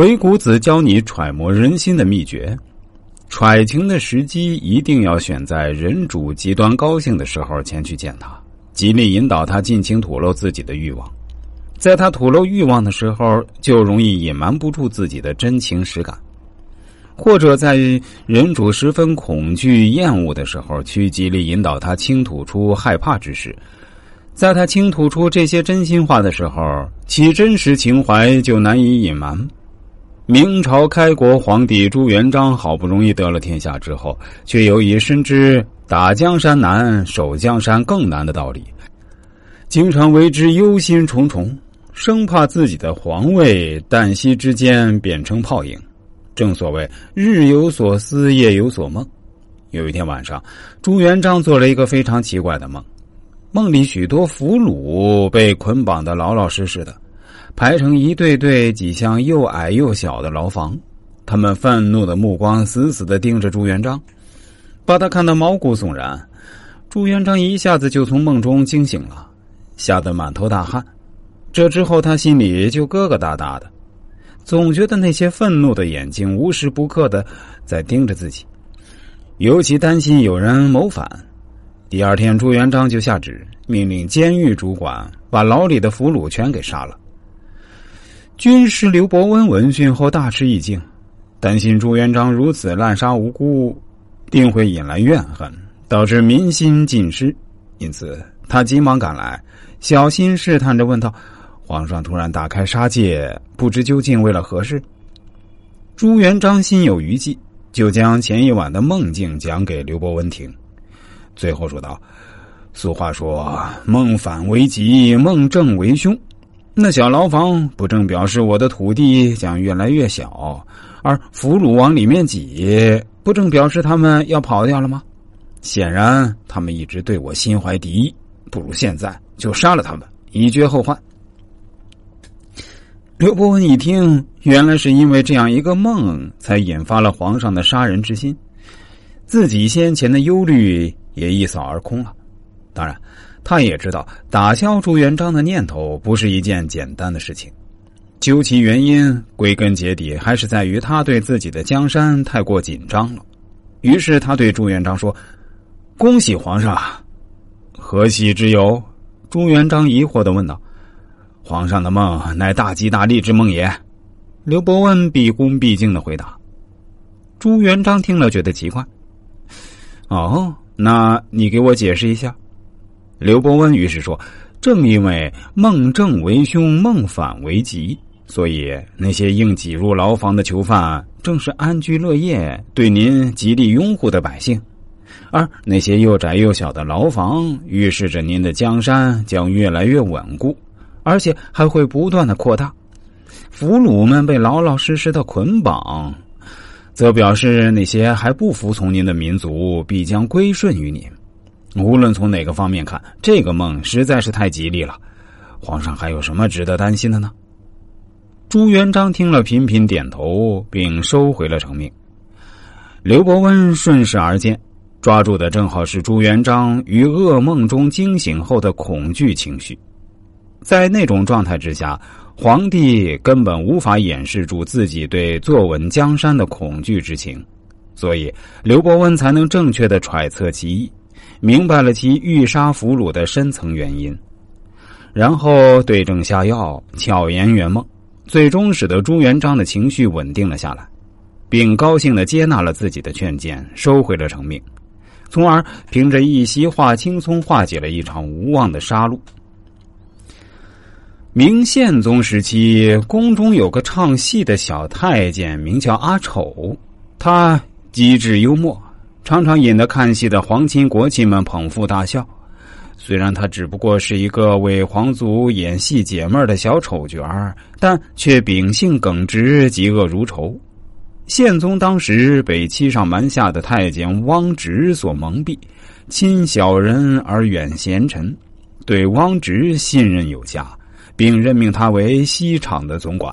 鬼谷子教你揣摩人心的秘诀，揣情的时机一定要选在人主极端高兴的时候前去见他，极力引导他尽情吐露自己的欲望。在他吐露欲望的时候，就容易隐瞒不住自己的真情实感；或者在人主十分恐惧厌恶的时候，去极力引导他倾吐出害怕之事。在他倾吐出这些真心话的时候，其真实情怀就难以隐瞒。明朝开国皇帝朱元璋好不容易得了天下之后，却由于深知打江山难、守江山更难的道理，经常为之忧心忡忡，生怕自己的皇位旦夕之间变成泡影。正所谓日有所思，夜有所梦。有一天晚上，朱元璋做了一个非常奇怪的梦，梦里许多俘虏被捆绑的老老实实的。排成一队队，几项又矮又小的牢房，他们愤怒的目光死死的盯着朱元璋，把他看得毛骨悚然。朱元璋一下子就从梦中惊醒了，吓得满头大汗。这之后，他心里就疙疙瘩瘩的，总觉得那些愤怒的眼睛无时不刻的在盯着自己，尤其担心有人谋反。第二天，朱元璋就下旨命令监狱主管把牢里的俘虏全给杀了。军师刘伯温闻讯后大吃一惊，担心朱元璋如此滥杀无辜，定会引来怨恨，导致民心尽失。因此，他急忙赶来，小心试探着问道：“皇上突然大开杀戒，不知究竟为了何事？”朱元璋心有余悸，就将前一晚的梦境讲给刘伯温听，最后说道：“俗话说，梦反为吉，梦正为凶。”那小牢房不正表示我的土地将越来越小，而俘虏往里面挤，不正表示他们要跑掉了吗？显然，他们一直对我心怀敌意，不如现在就杀了他们，以绝后患。刘伯温一听，原来是因为这样一个梦，才引发了皇上的杀人之心，自己先前的忧虑也一扫而空了。当然。他也知道打消朱元璋的念头不是一件简单的事情，究其原因，归根结底还是在于他对自己的江山太过紧张了。于是他对朱元璋说：“恭喜皇上，何喜之有？”朱元璋疑惑的问道：“皇上的梦乃大吉大利之梦也。”刘伯温毕恭毕敬的回答。朱元璋听了觉得奇怪：“哦，那你给我解释一下。”刘伯温于是说：“正因为孟正为凶，孟反为吉，所以那些硬挤入牢房的囚犯，正是安居乐业、对您极力拥护的百姓；而那些又窄又小的牢房，预示着您的江山将越来越稳固，而且还会不断的扩大。俘虏们被老老实实的捆绑，则表示那些还不服从您的民族必将归顺于您。”无论从哪个方面看，这个梦实在是太吉利了。皇上还有什么值得担心的呢？朱元璋听了，频频点头，并收回了成命。刘伯温顺势而见，抓住的正好是朱元璋于噩梦中惊醒后的恐惧情绪。在那种状态之下，皇帝根本无法掩饰住自己对坐稳江山的恐惧之情，所以刘伯温才能正确的揣测其意。明白了其欲杀俘虏的深层原因，然后对症下药，巧言圆梦，最终使得朱元璋的情绪稳定了下来，并高兴的接纳了自己的劝谏，收回了成命，从而凭着一席话轻松化解了一场无望的杀戮。明宪宗时期，宫中有个唱戏的小太监，名叫阿丑，他机智幽默。常常引得看戏的皇亲国戚们捧腹大笑。虽然他只不过是一个为皇族演戏解闷的小丑角儿，但却秉性耿直，嫉恶如仇。宪宗当时被欺上瞒下的太监汪直所蒙蔽，亲小人而远贤臣，对汪直信任有加，并任命他为西厂的总管。